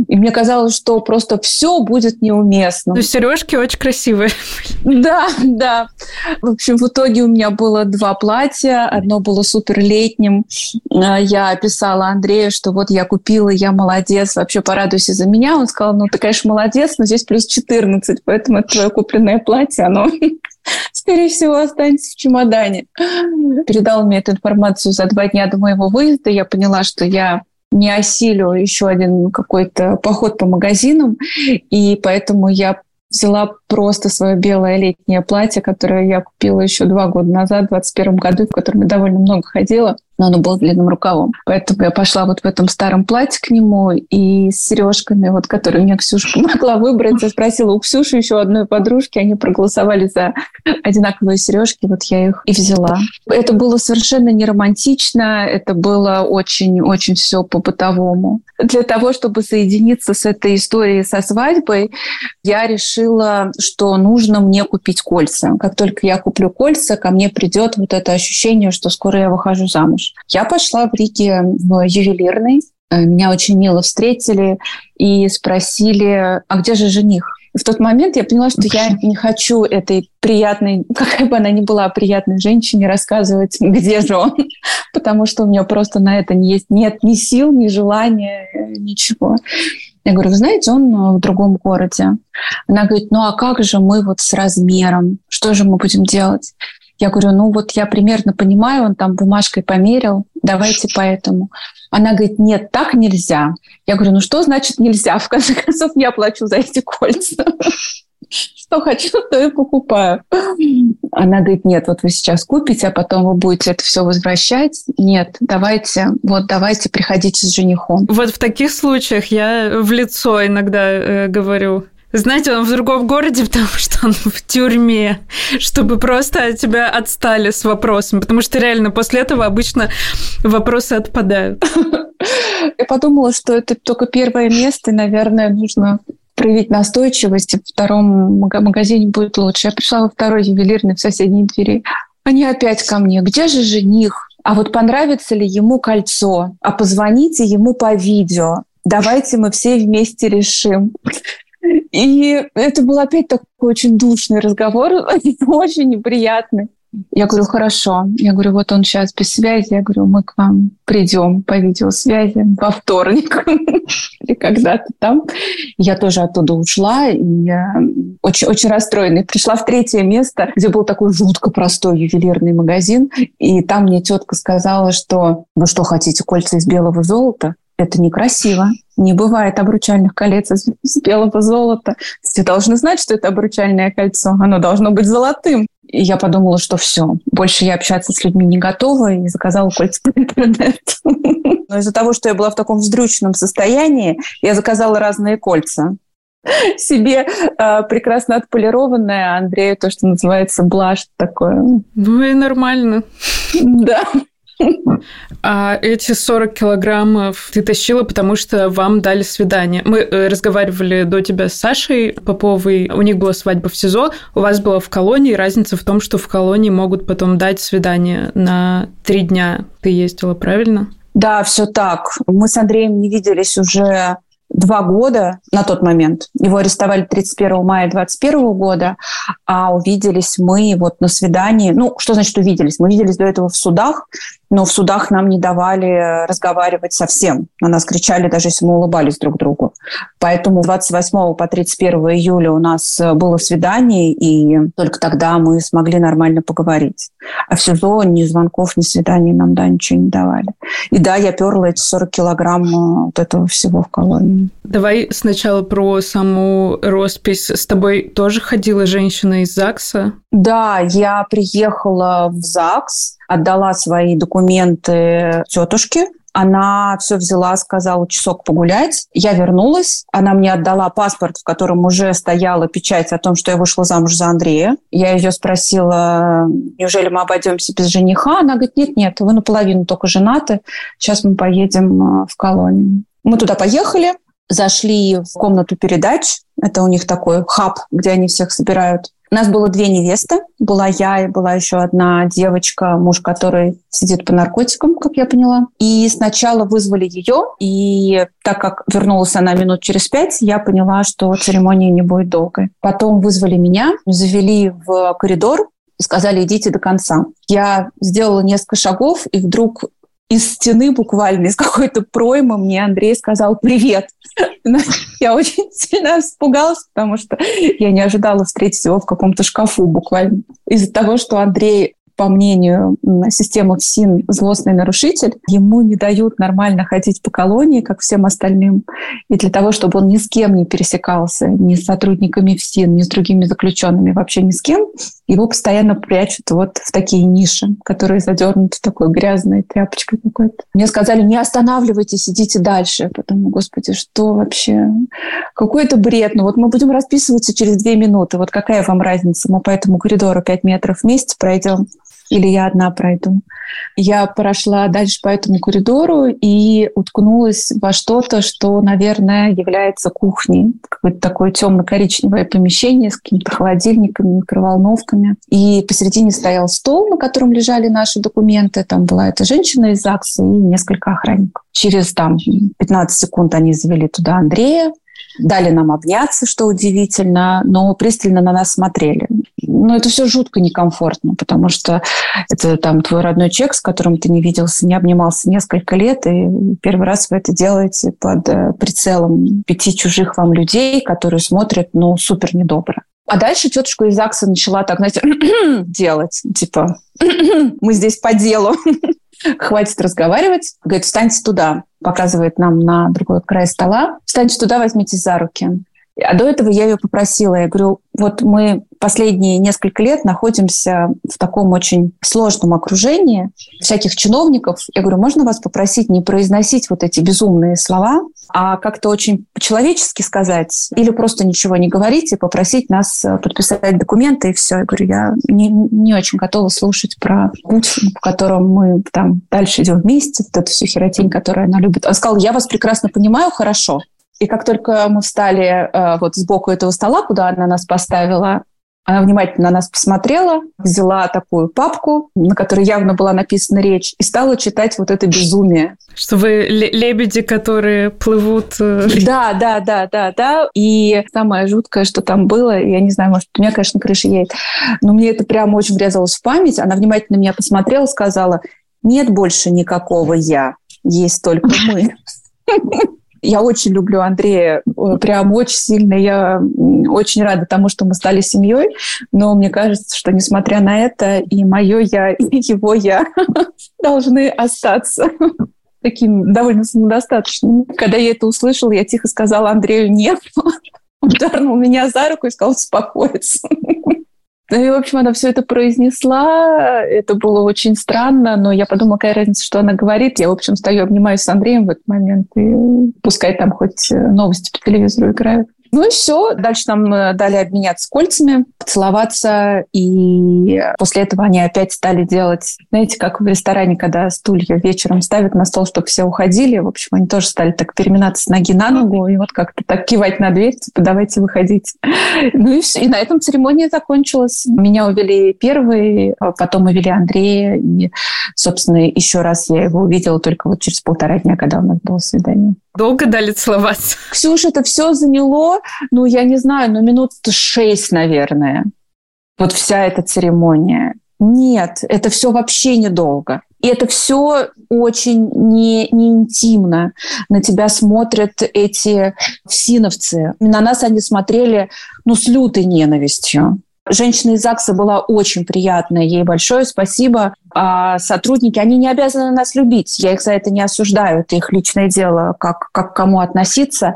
И мне казалось, что просто все будет неуместно. Ну, сережки очень красивые. [laughs] Да, да. В общем, в итоге у меня было два платья. Одно было супер летним. А, я описала Андрею, что вот я купила, я молодец, вообще порадуйся за меня. Он сказал, ну, ты, конечно, молодец, но здесь плюс 14 20, поэтому это твое купленное платье, оно, [laughs] скорее всего, останется в чемодане. Передал мне эту информацию за два дня до моего выезда. Я поняла, что я не осилю еще один какой-то поход по магазинам, и поэтому я взяла просто свое белое летнее платье, которое я купила еще два года назад, в 2021 году, в котором я довольно много ходила. Но оно было длинным рукавом. Поэтому я пошла вот в этом старом платье к нему и с сережками, вот, которые мне Ксюша [laughs] помогла выбрать. Я спросила у Ксюши еще одной подружки, они проголосовали за одинаковые сережки, вот я их и взяла. Это было совершенно не романтично, это было очень-очень все по-бытовому. Для того, чтобы соединиться с этой историей со свадьбой, я решила, что нужно мне купить кольца. Как только я куплю кольца, ко мне придет вот это ощущение, что скоро я выхожу замуж. Я пошла в Риге в ювелирный, э, меня очень мило встретили и спросили, а где же жених? в тот момент я поняла, что я не хочу этой приятной, [laughs] какая бы она ни была приятной женщине, рассказывать, где же он, [laughs] потому что у меня просто на это не есть, нет ни сил, ни желания, ничего. Я говорю, вы знаете, он в другом городе. Она говорит, ну а как же мы вот с размером? Что же мы будем делать? Я говорю, ну вот я примерно понимаю, он там бумажкой померил, давайте поэтому. Она говорит, нет, так нельзя. Я говорю, ну что значит нельзя? В конце концов, я плачу за эти кольца. Что хочу, то и покупаю. Она говорит, нет, вот вы сейчас купите, а потом вы будете это все возвращать. Нет, давайте, вот давайте приходите с женихом. Вот в таких случаях я в лицо иногда э, говорю, знаете, он в другом городе, [laughs] потому что он в тюрьме, чтобы просто от тебя отстали с вопросом, потому что реально после этого обычно вопросы отпадают. [laughs] Я подумала, что это только первое место, и, наверное, нужно проявить настойчивость, и в втором магазине будет лучше. Я пришла во второй ювелирный в соседней двери. Они опять ко мне. Где же жених? А вот понравится ли ему кольцо? А позвоните ему по видео. Давайте мы все вместе решим. И это был опять такой очень душный разговор, [laughs] очень неприятный. Я говорю, хорошо. Я говорю, вот он сейчас без связи. Я говорю, мы к вам придем по видеосвязи во вторник [laughs] или когда-то там. Я тоже оттуда ушла и очень, очень расстроенная. Пришла в третье место, где был такой жутко простой ювелирный магазин. И там мне тетка сказала, что вы что, хотите кольца из белого золота? Это некрасиво. Не бывает обручальных колец из, из белого золота. Все должны знать, что это обручальное кольцо. Оно должно быть золотым. И я подумала, что все, больше я общаться с людьми не готова, и заказала кольца по интернету. [laughs] Но из-за того, что я была в таком вздрюченном состоянии, я заказала разные кольца себе э, прекрасно отполированное, а Андрею то, что называется блаш такое. Ну и нормально. Да. А эти 40 килограммов ты тащила, потому что вам дали свидание. Мы э, разговаривали до тебя с Сашей Поповой. У них была свадьба в СИЗО, у вас была в колонии. Разница в том, что в колонии могут потом дать свидание на три дня. Ты ездила, правильно? Да, все так. Мы с Андреем не виделись уже два года на тот момент. Его арестовали 31 мая 2021 года, а увиделись мы вот на свидании. Ну, что значит увиделись? Мы виделись до этого в судах, но в судах нам не давали разговаривать совсем. На нас кричали, даже если мы улыбались друг другу. Поэтому 28 по 31 июля у нас было свидание, и только тогда мы смогли нормально поговорить. А в СИЗО ни звонков, ни свиданий нам, да, ничего не давали. И да, я перла эти 40 килограмм э, вот этого всего в колонии. Давай сначала про саму роспись. С тобой тоже ходила женщина из ЗАГСа? Да, я приехала в ЗАГС, отдала свои документы тетушке, она все взяла, сказала часок погулять. Я вернулась. Она мне отдала паспорт, в котором уже стояла печать о том, что я вышла замуж за Андрея. Я ее спросила, неужели мы обойдемся без жениха? Она говорит, нет-нет, вы наполовину только женаты. Сейчас мы поедем э, в колонию. Мы туда поехали, зашли в комнату передач. Это у них такой хаб, где они всех собирают. У нас было две невесты. Была я и была еще одна девочка, муж который сидит по наркотикам, как я поняла. И сначала вызвали ее, и так как вернулась она минут через пять, я поняла, что церемония не будет долгой. Потом вызвали меня, завели в коридор, сказали, идите до конца. Я сделала несколько шагов, и вдруг из стены буквально, из какой-то проймы мне Андрей сказал «Привет». [laughs] Я очень сильно испугалась, потому что я не ожидала встретить его в каком-то шкафу буквально. Из-за того, что Андрей по мнению системы ФСИН, злостный нарушитель. Ему не дают нормально ходить по колонии, как всем остальным. И для того, чтобы он ни с кем не пересекался, ни с сотрудниками ФСИН, ни с другими заключенными, вообще ни с кем, его постоянно прячут вот в такие ниши, которые задернуты такой грязной тряпочкой какой-то. Мне сказали, не останавливайтесь, идите дальше. Подумала, господи, что вообще? Какой это бред? Ну вот мы будем расписываться через две минуты. Вот какая вам разница? Мы по этому коридору пять метров вместе пройдем или я одна пройду. Я прошла дальше по этому коридору и уткнулась во что-то, что, наверное, является кухней. Какое-то такое темно-коричневое помещение с какими-то холодильниками, микроволновками. И посередине стоял стол, на котором лежали наши документы. Там была эта женщина из ЗАГСа и несколько охранников. Через там, 15 секунд они завели туда Андрея, дали нам обняться, что удивительно, но пристально на нас смотрели. Но это все жутко некомфортно, потому что это там твой родной человек, с которым ты не виделся, не обнимался несколько лет, и первый раз вы это делаете под э, прицелом пяти чужих вам людей, которые смотрят, ну, супер недобро. А дальше тетушка из ЗАГСа начала так, знаете, [clears throat] делать, типа, [clears throat] мы здесь по делу [laughs] хватит разговаривать. Говорит, встаньте туда. Показывает нам на другой край стола. Встаньте туда, возьмите за руки. А до этого я ее попросила, я говорю, вот мы последние несколько лет находимся в таком очень сложном окружении всяких чиновников. Я говорю, можно вас попросить не произносить вот эти безумные слова, а как-то очень по-человечески сказать или просто ничего не говорить и попросить нас подписать документы и все. Я говорю, я не, не очень готова слушать про путь, по которому мы там дальше идем вместе, вот эту всю херотень, которую она любит. Он сказал, я вас прекрасно понимаю, хорошо, и как только мы встали э, вот сбоку этого стола, куда она нас поставила, она внимательно на нас посмотрела, взяла такую папку, на которой явно была написана речь, и стала читать вот это безумие. Что вы лебеди, которые плывут... Э, [laughs] да, да, да, да, да. И самое жуткое, что там было, я не знаю, может, у меня, конечно, крыша едет, но мне это прямо очень врезалось в память. Она внимательно меня посмотрела, сказала, нет больше никакого «я», есть только мы. [laughs] Я очень люблю Андрея, э, прям очень сильно. Я очень рада тому, что мы стали семьей, но мне кажется, что несмотря на это и мое я, и его я [laughs] должны остаться [laughs] таким довольно самодостаточным. Когда я это услышала, я тихо сказала Андрею «нет». Он дернул меня за руку и сказал успокоиться. [laughs] Ну и, в общем, она все это произнесла. Это было очень странно, но я подумала, какая разница, что она говорит. Я, в общем, стою, обнимаюсь с Андреем в этот момент, и пускай там хоть новости по телевизору играют. Ну и все. Дальше нам э, дали обменяться кольцами, целоваться. И после этого они опять стали делать, знаете, как в ресторане, когда стулья вечером ставят на стол, чтобы все уходили. В общем, они тоже стали так переминаться с ноги на ногу и вот как-то так кивать на дверь, типа, давайте выходить. [laughs] Ну и все. И на этом церемония закончилась. Меня увели первый, а потом увели Андрея. И, собственно, еще раз я его увидела только вот через полтора дня, когда у нас было свидание. Долго дали целоваться? Ксюша, это все заняло, ну, я не знаю, ну, минут шесть, наверное. Вот вся эта церемония. Нет, это все вообще недолго. И это все очень не, не интимно. На тебя смотрят эти всиновцы. На нас они смотрели ну, с лютой ненавистью. Женщина из ЗАГСа была очень приятная, ей большое спасибо. А сотрудники, они не обязаны нас любить, я их за это не осуждаю, это их личное дело, как, как к кому относиться,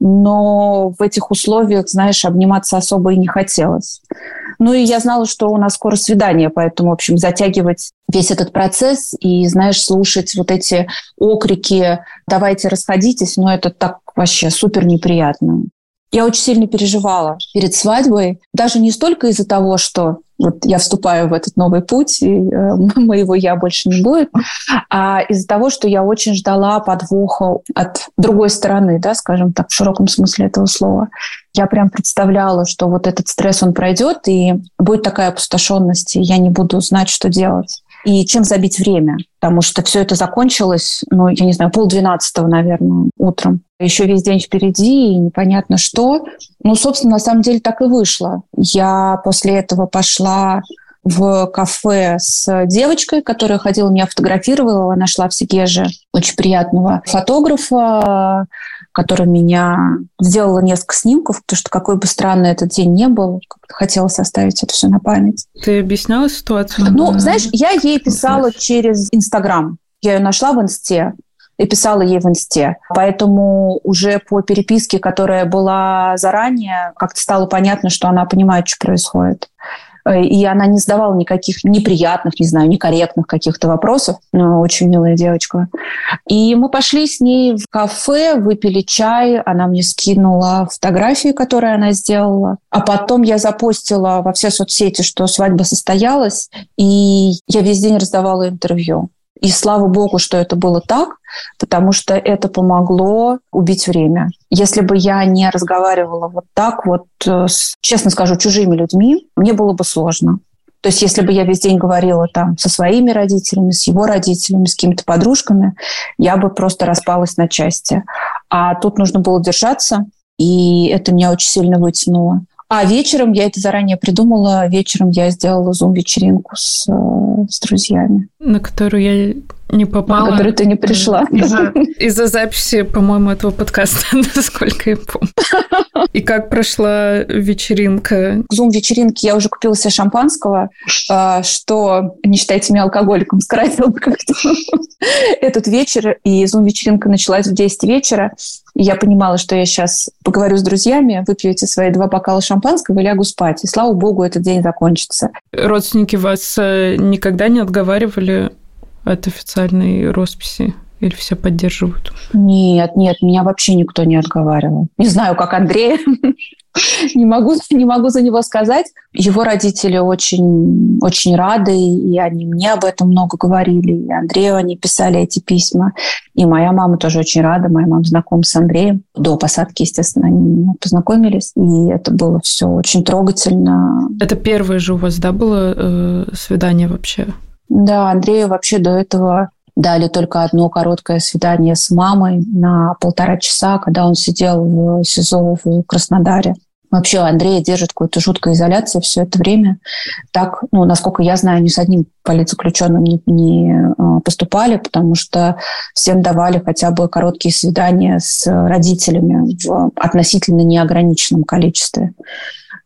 но в этих условиях, знаешь, обниматься особо и не хотелось. Ну и я знала, что у нас скоро свидание, поэтому, в общем, затягивать весь этот процесс и, знаешь, слушать вот эти окрики «давайте расходитесь», ну это так вообще супер неприятно. Я очень сильно переживала перед свадьбой, даже не столько из-за того, что вот я вступаю в этот новый путь, и э, [laughs] моего я больше не будет, а из-за того, что я очень ждала подвоха от другой стороны, да, скажем так, в широком смысле этого слова. Я прям представляла, что вот этот стресс, он пройдет, и будет такая опустошенность, и я не буду знать, что делать и чем забить время, потому что все это закончилось, ну, я не знаю, полдвенадцатого, наверное, утром. Еще весь день впереди, и непонятно что. Ну, собственно, на самом деле так и вышло. Я после этого пошла в кафе с девочкой, которая ходила, меня фотографировала, нашла в Сегеже очень приятного фотографа, которая меня сделала несколько снимков, потому что какой бы странный этот день не был, хотелось оставить это все на память. Ты объясняла ситуацию? Ну, знаешь, я ей писала через Инстаграм. Я ее нашла в Инсте и писала ей в инсте. Поэтому уже по переписке, которая была заранее, как-то стало понятно, что она понимает, что происходит. Э, и она не задавала никаких неприятных, не знаю, некорректных каких-то вопросов. Но очень милая девочка. И мы пошли с ней в кафе, выпили чай. Она мне скинула фотографии, которые она сделала. А потом я запостила во все соцсети, что свадьба состоялась. И я весь день раздавала интервью. И слава богу, что это было так, потому что это помогло убить время. Если бы я не разговаривала вот так вот, э, с, честно скажу, чужими людьми, мне было бы сложно. То есть если бы я весь день говорила там со своими родителями, с его родителями, с какими-то подружками, я бы просто распалась на части. А тут нужно было держаться, и это меня очень сильно вытянуло. А вечером, я это заранее придумала, вечером я сделала зум-вечеринку с, э, с друзьями. На которую я не попала. На которую ты не пришла. Из-за, из-за записи, по-моему, этого подкаста, [laughs] насколько я помню. И как прошла вечеринка? Зум-вечеринки я уже купила себе шампанского, а, что, не считайте меня алкоголиком, скоротил как-то [laughs] этот вечер. И зум-вечеринка началась в 10 вечера. И я понимала, что я сейчас поговорю с друзьями, выпью эти свои два бокала шампанского и лягу спать. И слава богу, этот день закончится. Родственники вас э, никогда не отговаривали от официальной росписи? Или все поддерживают? Нет, нет, меня вообще никто не отговаривал. Не знаю, как Андрей. [laughs] не, могу, не могу за него сказать. Его родители очень, очень рады, и они мне об этом много говорили. И Андрею они писали эти письма. И моя мама тоже очень рада. Моя мама знакома с Андреем. До посадки, естественно, они познакомились. И это было все очень трогательно. Это первое же у вас, да, было э, свидание вообще? Да, Андрею вообще до этого дали только одно короткое свидание с мамой на полтора часа, когда он сидел в СИЗО в Краснодаре. Вообще Андрея держит какую-то жуткую изоляцию все это время. Так, ну, насколько я знаю, ни с одним политзаключенным не, не а, поступали, потому что всем давали хотя бы короткие свидания с родителями в относительно неограниченном количестве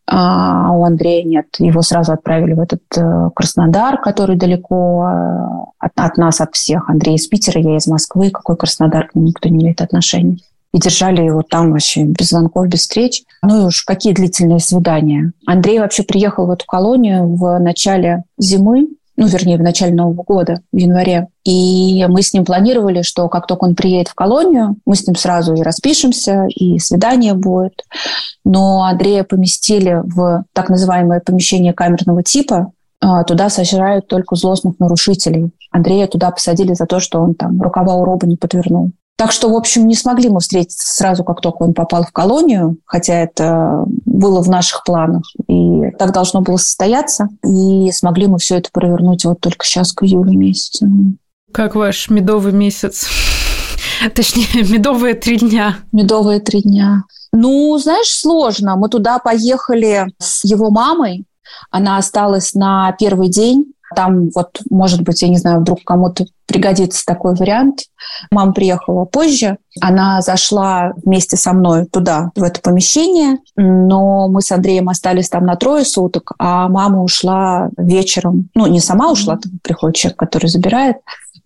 а у Андрея нет. Его сразу отправили в этот э, Краснодар, который далеко э, от, от нас, от всех. Андрей из Питера, я из Москвы. Какой Краснодар, к нему никто не имеет отношения. И держали его там вообще без звонков, без встреч. Ну и уж какие длительные свидания. Андрей вообще приехал в эту колонию в начале зимы, ну, вернее, в начале Нового года, в январе. И мы с ним планировали, что как только он приедет в колонию, мы с ним сразу и распишемся, и свидание будет. Но Андрея поместили в так называемое помещение камерного типа, а, туда сожрают только злостных нарушителей. Андрея туда посадили за то, что он там рукава у роба не подвернул. Так что, в общем, не смогли мы встретиться сразу, как только он попал в колонию, хотя это было в наших планах. И так должно было состояться. И смогли мы все это провернуть вот только сейчас, к июлю месяцу. Как ваш медовый месяц? Точнее, медовые три дня. Медовые три дня. Ну, знаешь, сложно. Мы туда поехали с его мамой. Она осталась на первый день. Там вот, может быть, я не знаю, вдруг кому-то пригодится такой вариант. Мама приехала позже, она зашла вместе со мной туда, в это помещение, но мы с Андреем остались там на трое суток, а мама ушла вечером. Ну, не сама ушла, там приходит человек, который забирает.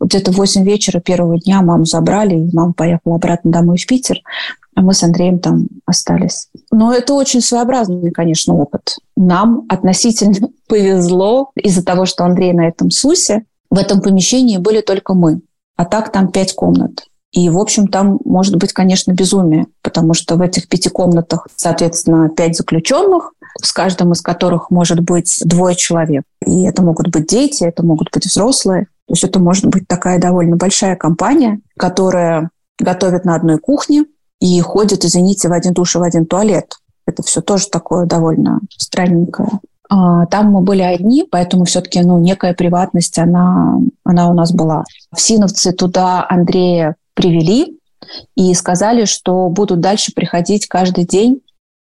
Где-то в 8 вечера первого дня маму забрали, и мама поехала обратно домой в Питер а мы с Андреем там остались. Но это очень своеобразный, конечно, опыт. Нам относительно [laughs] повезло из-за того, что Андрей на этом СУСе. В этом помещении были только мы. А так там пять комнат. И, в общем, там может быть, конечно, безумие, потому что в этих пяти комнатах, соответственно, пять заключенных, с каждым из которых может быть двое человек. И это могут быть дети, это могут быть взрослые. То есть это может быть такая довольно большая компания, которая готовит на одной кухне, и ходят, извините, в один душ и в один туалет. Это все тоже такое довольно странненькое. А, там мы были одни, поэтому все-таки ну, некая приватность, она, она у нас была. В Синовцы туда Андрея привели и сказали, что будут дальше приходить каждый день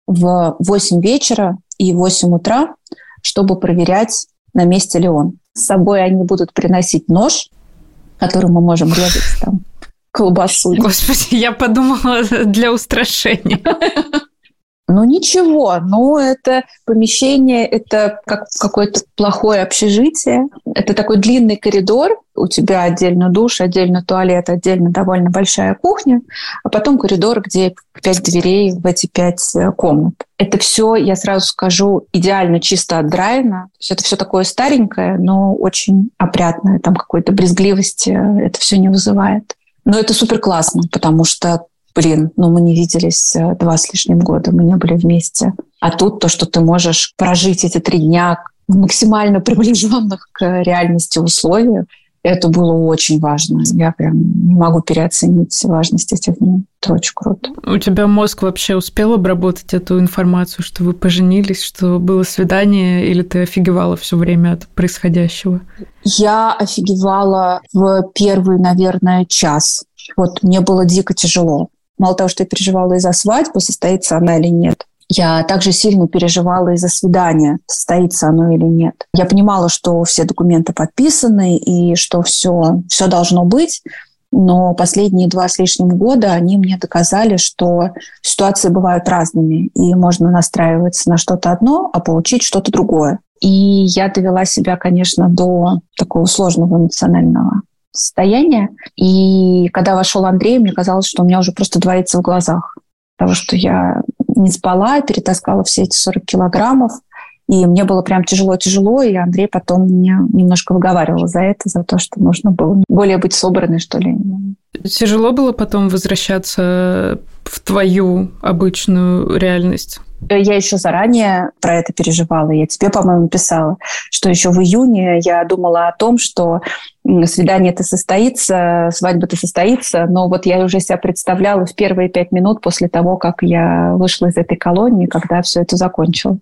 в 8 вечера и в 8 утра, чтобы проверять, на месте ли он. С собой они будут приносить нож, которым мы можем резать там колбасу. Господи, я подумала [laughs] для устрашения. Ну ничего, ну это помещение, это как какое-то плохое общежитие. Это такой длинный коридор, у тебя отдельно душ, отдельно туалет, отдельно довольно большая кухня, а потом коридор, где пять дверей в эти пять э, комнат. Это все, я сразу скажу, идеально чисто отдраено. То есть это все такое старенькое, но очень опрятное. Там какой-то брезгливости это все не вызывает. Но это супер классно, потому что блин, ну мы не виделись э, два с лишним года, мы не были вместе. А тут то, что ты можешь прожить эти три дня в максимально [laughs] приближенных к реальности условиях, это было очень важно. Я прям не могу переоценить важность этих дней. Это очень круто. У тебя мозг вообще успел обработать эту информацию, что вы поженились, что было свидание, или ты офигевала все время от происходящего? Я офигевала в первый, наверное, час. Вот мне было дико тяжело. Мало того, что я переживала из-за свадьбы, состоится она или нет. Я также сильно переживала из-за свидания, состоится оно или нет. Я понимала, что все документы подписаны и что все, все должно быть, но последние два с лишним года они мне доказали, что ситуации бывают разными, и можно настраиваться на что-то одно, а получить что-то другое. И я довела себя, конечно, до такого сложного эмоционального состояние. И когда вошел Андрей, мне казалось, что у меня уже просто двоится в глазах. Потому что я не спала, перетаскала все эти 40 килограммов. И мне было прям тяжело-тяжело, и Андрей потом меня немножко выговаривал за это, за то, что нужно было более быть собранной, что ли. Тяжело было потом возвращаться в твою обычную реальность? Я еще заранее про это переживала. Я тебе, по-моему, писала, что еще в июне я думала о том, что свидание это состоится, свадьба это состоится, но вот я уже себя представляла в первые пять минут после того, как я вышла из этой колонии, когда все это закончилось.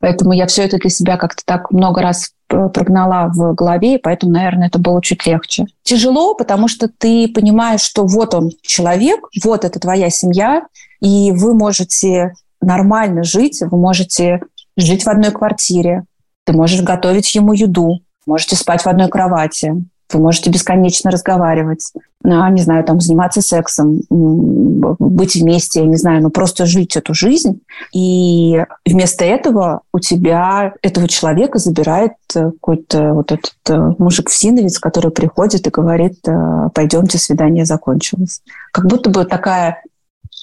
Поэтому я все это для себя как-то так много раз прогнала в голове, и поэтому, наверное, это было чуть легче. Тяжело, потому что ты понимаешь, что вот он человек, вот это твоя семья, и вы можете нормально жить, вы можете жить в одной квартире, ты можешь готовить ему еду, можете спать в одной кровати, вы можете бесконечно разговаривать, а, не знаю, там, заниматься сексом, быть вместе, я не знаю, ну, просто жить эту жизнь. И вместо этого у тебя этого человека забирает э, какой-то вот этот э, мужик-всиновец, который приходит и говорит, э, пойдемте, свидание закончилось. Как будто бы такая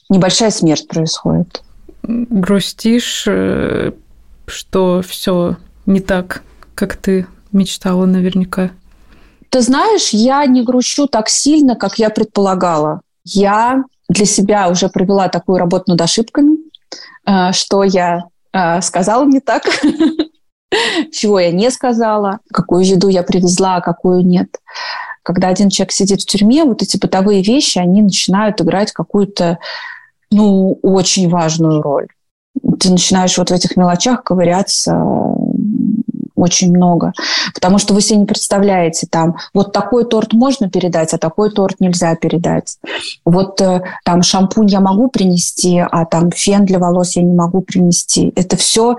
небольшая смерть происходит. Грустишь, что все не так, как ты мечтала наверняка. Ты знаешь, я не грущу так сильно, как я предполагала. Я для себя уже провела такую работу над ошибками, э, что я э, сказала не так, [laughs] чего я не сказала, какую еду я привезла, а какую нет. Когда один человек сидит в тюрьме, вот эти бытовые вещи, они начинают играть какую-то, ну, очень важную роль. Ты начинаешь вот в этих мелочах ковыряться, очень много. Потому что вы себе не представляете, там, вот такой торт можно передать, а такой торт нельзя передать. Вот э, там шампунь я могу принести, а там фен для волос я не могу принести. Это все,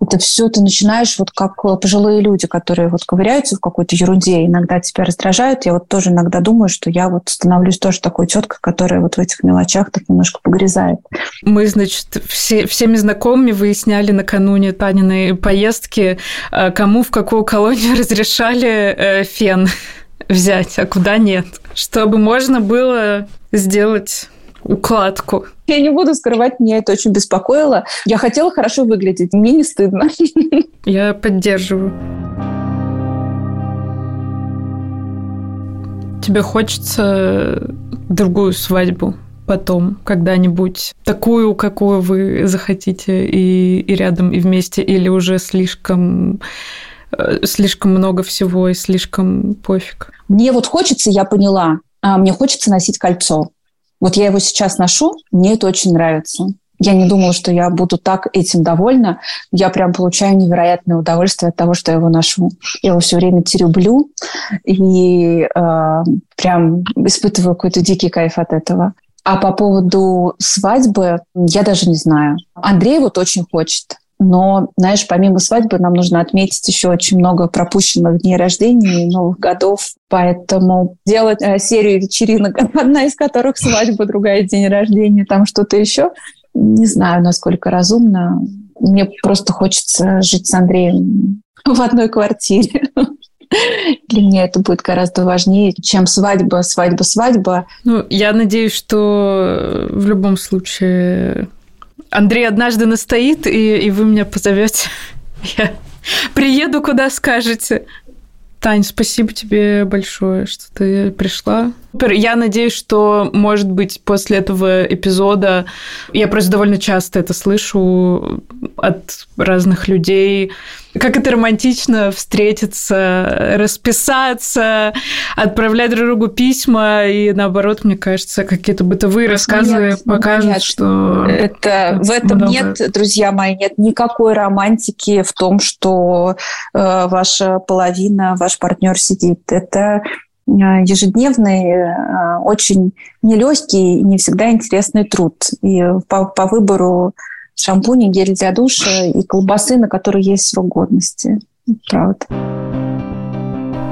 это все ты начинаешь вот как пожилые люди, которые вот ковыряются в какой-то ерунде, иногда тебя раздражают. Я вот тоже иногда думаю, что я вот становлюсь тоже такой теткой, которая вот в этих мелочах так немножко погрязает. Мы, значит, все, всеми знакомыми выясняли накануне Таниной поездки, э, кому в какую колонию [laughs] разрешали э, фен взять, а куда нет, чтобы можно было сделать укладку. Я не буду скрывать, меня это очень беспокоило. Я хотела хорошо выглядеть, мне не стыдно. [laughs] Я поддерживаю. Тебе хочется другую свадьбу потом, когда-нибудь, такую, какую вы захотите, и, и рядом, и вместе, или уже слишком э, слишком много всего и слишком пофиг? Мне вот хочется, я поняла, а, мне хочется носить кольцо. Вот я его сейчас ношу, мне это очень нравится. Я не думала, что я буду так этим довольна. Я прям получаю невероятное удовольствие от того, что я его ношу. Я его все время терюблю и э, прям испытываю какой-то дикий кайф от этого. А по поводу свадьбы я даже не знаю. Андрей вот очень хочет. Но, знаешь, помимо свадьбы нам нужно отметить еще очень много пропущенных дней рождения и новых годов. Поэтому делать э, серию вечеринок, [laughs] одна из которых свадьба, другая день рождения, там что-то еще, не знаю, насколько разумно. Мне просто хочется жить с Андреем [laughs] в одной квартире. [laughs] Для меня это будет гораздо важнее, чем свадьба, свадьба, свадьба. Ну, я надеюсь, что в любом случае Андрей однажды настоит, и, и вы меня позовете. Я приеду, куда скажете. Тань, спасибо тебе большое, что ты пришла. Я надеюсь, что, может быть, после этого эпизода я просто довольно часто это слышу от разных людей, как это романтично встретиться, расписаться, отправлять друг другу письма, и наоборот, мне кажется, какие-то бытовые рассказы нет, покажут, нет. что... Это, в этом много... нет, друзья мои, нет никакой романтики в том, что э, ваша половина, ваш партнер сидит. Это ежедневный, э, очень нелегкий и не всегда интересный труд. И по, по выбору шампуни, гель для душа и колбасы, на которые есть срок годности. Правда.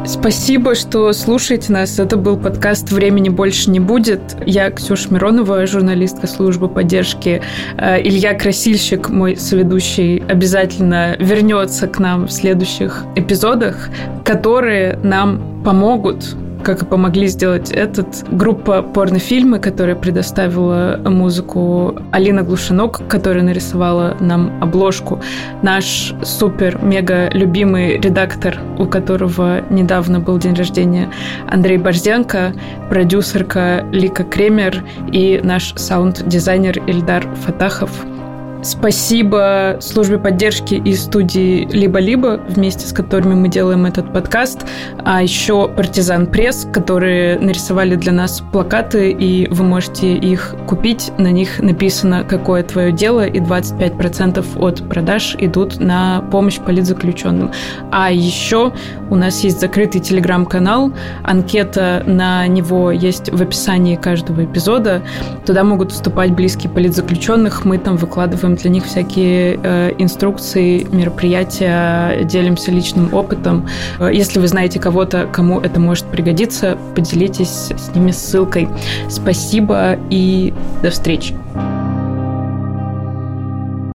Спасибо, что слушаете нас. Это был подкаст «Времени больше не будет». Я Ксюша Миронова, журналистка службы поддержки. Э, Илья Красильщик, мой соведущий, обязательно вернется к нам в следующих эпизодах, которые нам помогут как и помогли сделать этот. Группа порнофильмы, которая предоставила музыку Алина Глушинок, которая нарисовала нам обложку. Наш супер-мега любимый редактор, у которого недавно был день рождения, Андрей Борзенко, продюсерка Лика Кремер и наш саунд-дизайнер Ильдар Фатахов – Спасибо службе поддержки и студии «Либо-либо», вместе с которыми мы делаем этот подкаст, а еще «Партизан Пресс», которые нарисовали для нас плакаты, и вы можете их купить. На них написано «Какое твое дело?» и 25% от продаж идут на помощь политзаключенным. А еще у нас есть закрытый телеграм-канал, анкета на него есть в описании каждого эпизода. Туда могут вступать близкие политзаключенных, мы там выкладываем для них всякие э, инструкции, мероприятия, делимся личным опытом. Э, если вы знаете кого-то, кому это может пригодиться, поделитесь с ними ссылкой. Спасибо и до встречи.